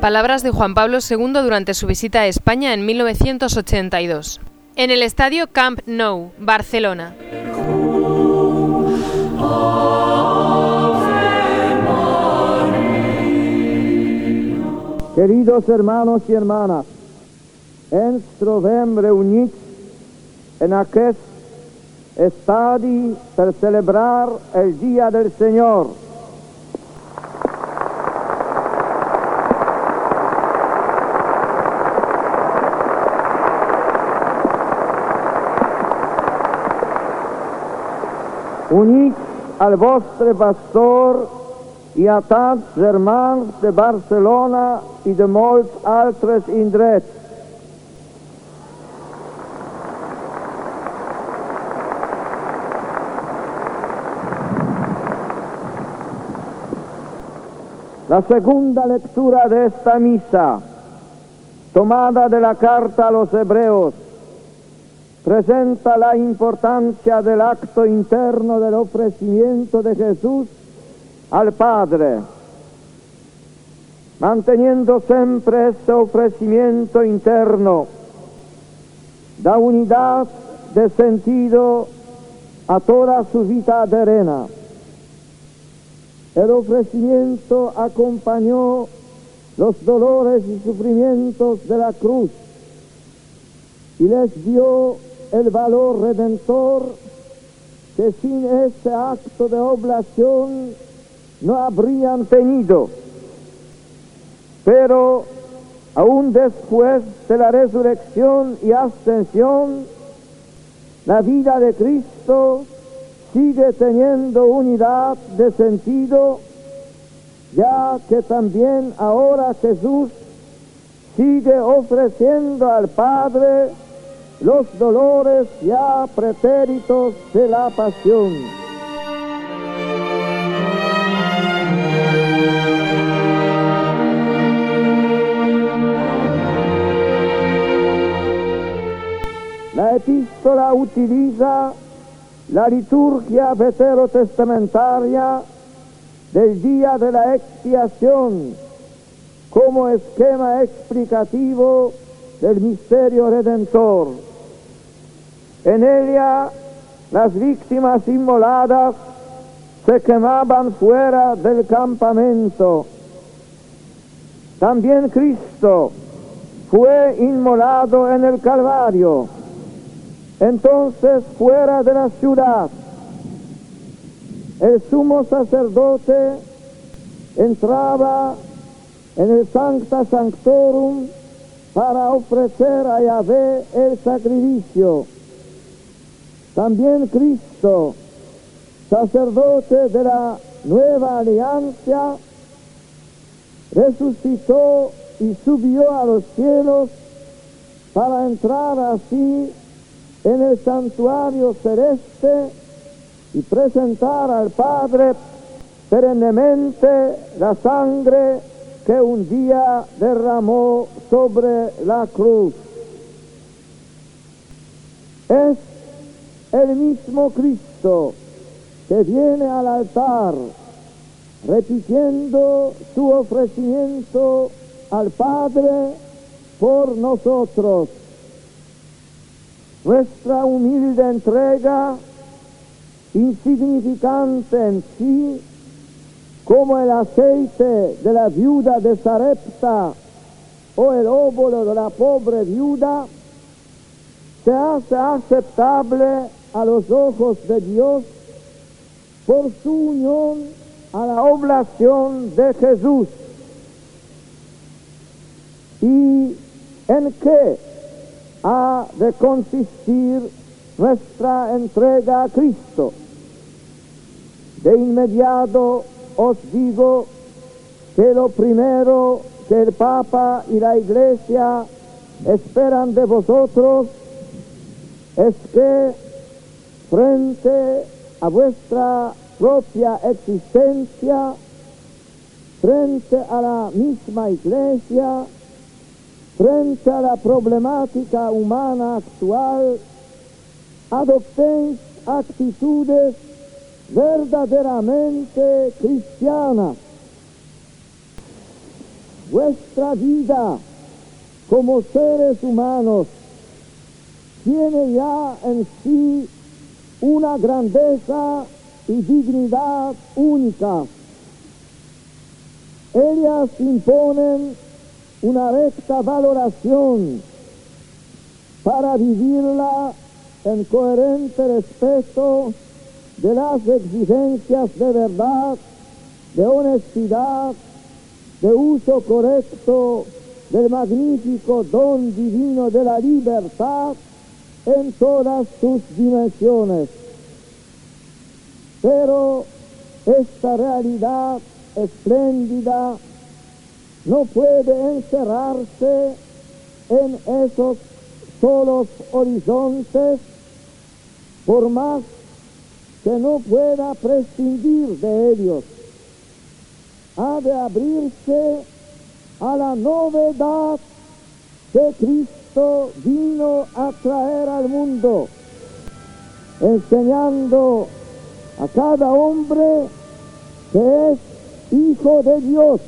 Palabras de Juan Pablo II durante su visita a España en 1982. En el estadio Camp Nou, Barcelona. Queridos hermanos y hermanas, ens trobem reunits en aquest estadi per celebrar el Dia del Senyor. Al vostre pastor i a tants germans de Barcelona i de molts altres indrets. La segunda lectura de esta misa, tomada de la carta a los hebreos, presenta la importancia del acto interno del ofrecimiento de Jesús al Padre, manteniendo siempre ese ofrecimiento interno, da unidad de sentido a toda su vida terrena. El ofrecimiento acompañó los dolores y sufrimientos de la cruz y les dio el valor redentor que sin ese acto de oblación no habrían tenido. Pero aún después de la resurrección y ascensión, la vida de Cristo sigue teniendo unidad de sentido, ya que también ahora Jesús sigue ofreciendo al Padre los dolores ya pretéritos de la pasión. La epístola utiliza la liturgia veterotestamentaria del día de la expiación como esquema explicativo del misterio redentor. En ella las víctimas inmoladas se quemaban fuera del campamento. También Cristo fue inmolado en el Calvario. Entonces fuera de la ciudad, el sumo sacerdote entraba en el Sancta Sanctorum para ofrecer a Yahvé el sacrificio. También Cristo, sacerdote de la nueva alianza, resucitó y subió a los cielos para entrar así en el santuario celeste y presentar al Padre perennemente la sangre que un día derramó sobre la cruz. Es el mismo Cristo que viene al altar repitiendo su ofrecimiento al Padre por nosotros. Nuestra humilde entrega, insignificante en sí, como el aceite de la viuda de Sarepta o el óvulo de la pobre viuda, se hace aceptable a los ojos de Dios por su unión a la oblación de Jesús. ¿Y en qué ha de consistir nuestra entrega a Cristo? De inmediato os digo que lo primero que el Papa y la Iglesia esperan de vosotros es que frente a vuestra propia existencia, frente a la misma Iglesia, frente a la problemática humana actual, adoptéis actitudes verdaderamente cristianas. vuestra vida como seres humanos tiene ya en sí una grandeza y dignidad única. Ellas imponen una recta valoración para vivirla en coherente respeto de las exigencias de verdad, de honestidad, de uso correcto del magnífico don divino de la libertad en todas sus dimensiones. Pero esta realidad espléndida no puede encerrarse en esos solos horizontes, por más que no pueda prescindir de ellos. Ha de abrirse a la novedad que Cristo vino a traer al mundo, enseñando a cada hombre que es hijo de Dios.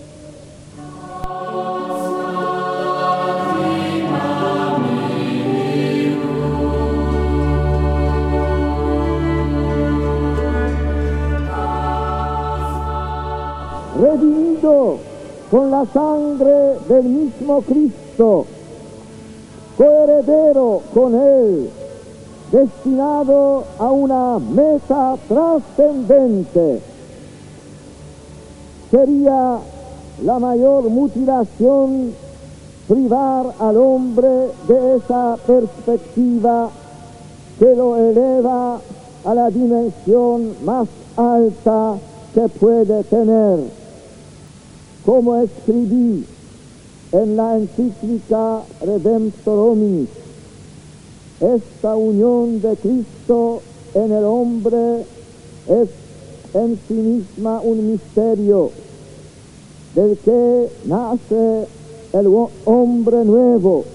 Con la sangre del mismo Cristo, coheredero con Él, destinado a una meta trascendente. Sería la mayor mutilación privar al hombre de esa perspectiva que lo eleva a la dimensión más alta que puede tener. Como escribí en la encíclica Redemptor Hominis, esta unión de Cristo en el hombre es en sí misma un misterio del que nace el hombre nuevo,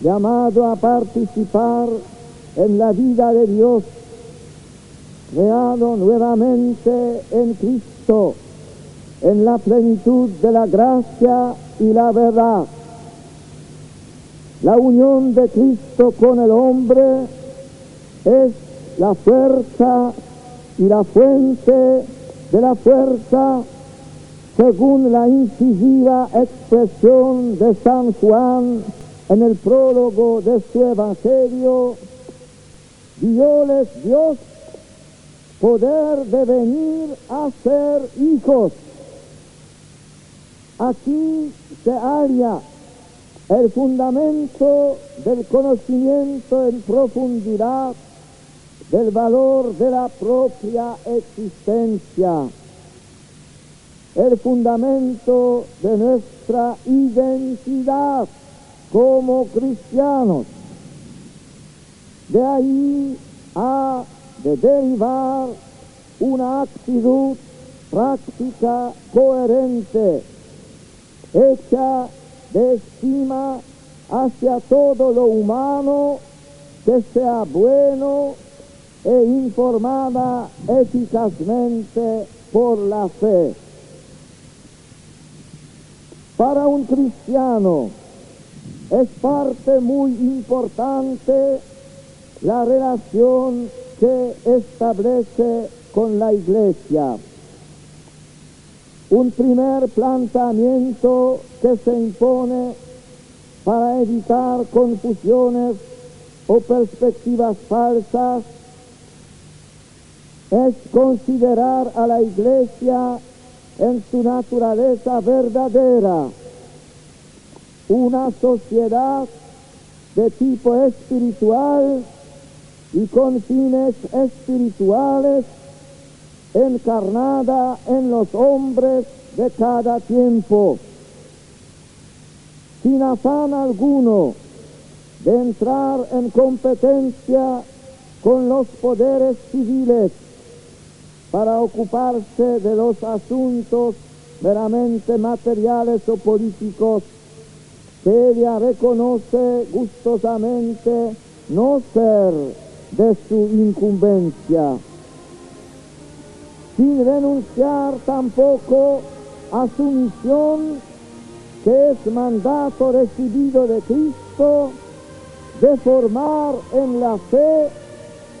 llamado a participar en la vida de Dios, creado nuevamente en Cristo, en la plenitud de la gracia y la verdad. La unión de Cristo con el hombre es la fuerza y la fuente de la fuerza según la incisiva expresión de San Juan en el prólogo de su Evangelio, dioles Dios poder de venir a ser hijos. Aquí se halla el fundamento del conocimiento en profundidad del valor de la propia existencia el fundamento de nuestra identidad como cristianos. De ahí ha de derivar una actitud práctica coherente, hecha de estima hacia todo lo humano que sea bueno e informada eficazmente por la fe. Para un cristiano es parte muy importante la relación que establece con la iglesia. Un primer planteamiento que se impone para evitar confusiones o perspectivas falsas es considerar a la iglesia en su naturaleza verdadera, una sociedad de tipo espiritual y con fines espirituales encarnada en los hombres de cada tiempo, sin afán alguno de entrar en competencia con los poderes civiles para ocuparse de los asuntos meramente materiales o políticos que ella reconoce gustosamente no ser de su incumbencia, sin renunciar tampoco a su misión que es mandato recibido de Cristo de formar en la fe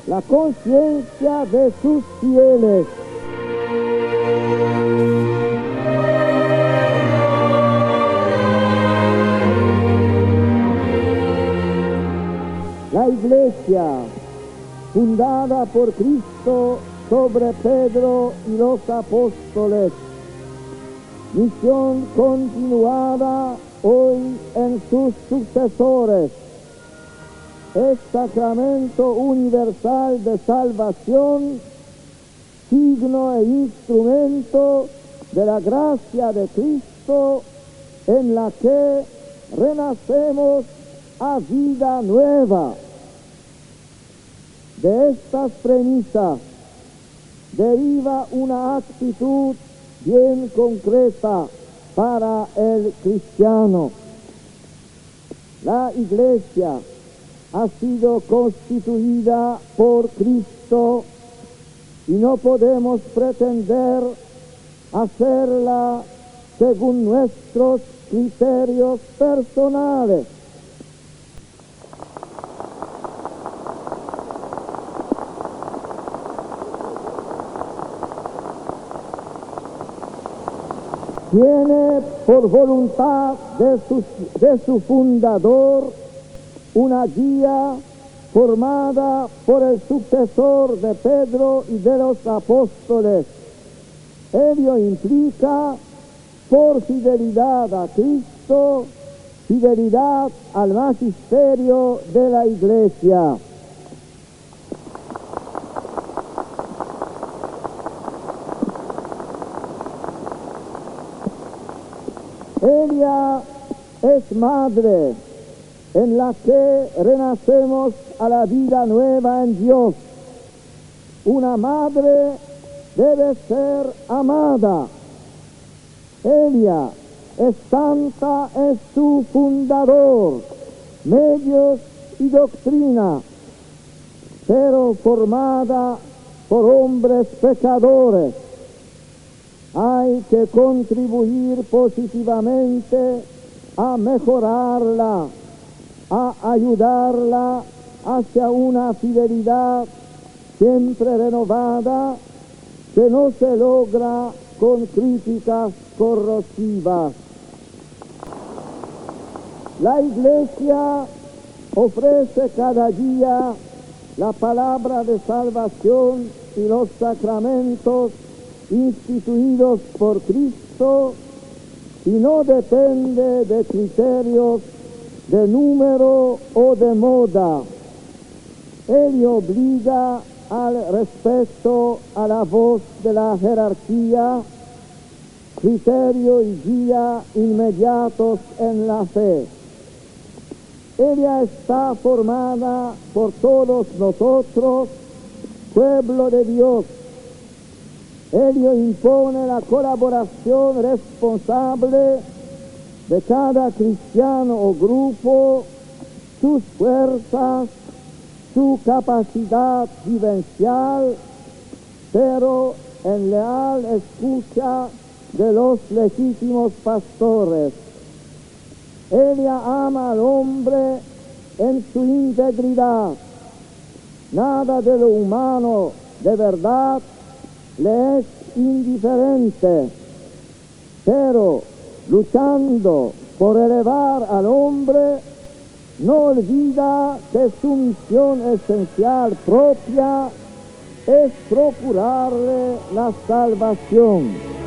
la conciencia de sus fieles. La iglesia, fundada por Cristo sobre Pedro y los apóstoles, misión continuada hoy en sus sucesores, es sacramento universal de salvación, signo e instrumento de la gracia de Cristo en la que renacemos a vida nueva. De estas premisas deriva una actitud bien concreta para el cristiano. La iglesia ha sido constituida por Cristo y no podemos pretender hacerla según nuestros criterios personales. Tiene por voluntad de su, de su fundador una guía formada por el sucesor de Pedro y de los apóstoles. Ello implica por fidelidad a Cristo, fidelidad al magisterio de la iglesia. Ella es madre en la que renacemos a la vida nueva en Dios. Una madre debe ser amada. Ella es santa, es su fundador, medios y doctrina, pero formada por hombres pecadores. Hay que contribuir positivamente a mejorarla a ayudarla hacia una fidelidad siempre renovada que no se logra con críticas corrosivas. La Iglesia ofrece cada día la palabra de salvación y los sacramentos instituidos por Cristo y no depende de criterios de número o de moda. Ello obliga al respeto a la voz de la jerarquía, criterio y guía inmediatos en la fe. Ella está formada por todos nosotros, pueblo de Dios. Ello impone la colaboración responsable de cada cristiano o grupo, sus fuerzas, su capacidad vivencial, pero en leal escucha de los legítimos pastores. Ella ama al hombre en su integridad. Nada de lo humano de verdad le es indiferente, pero luchando por elevar al hombre, no olvida que su misión esencial propia es procurarle la salvación.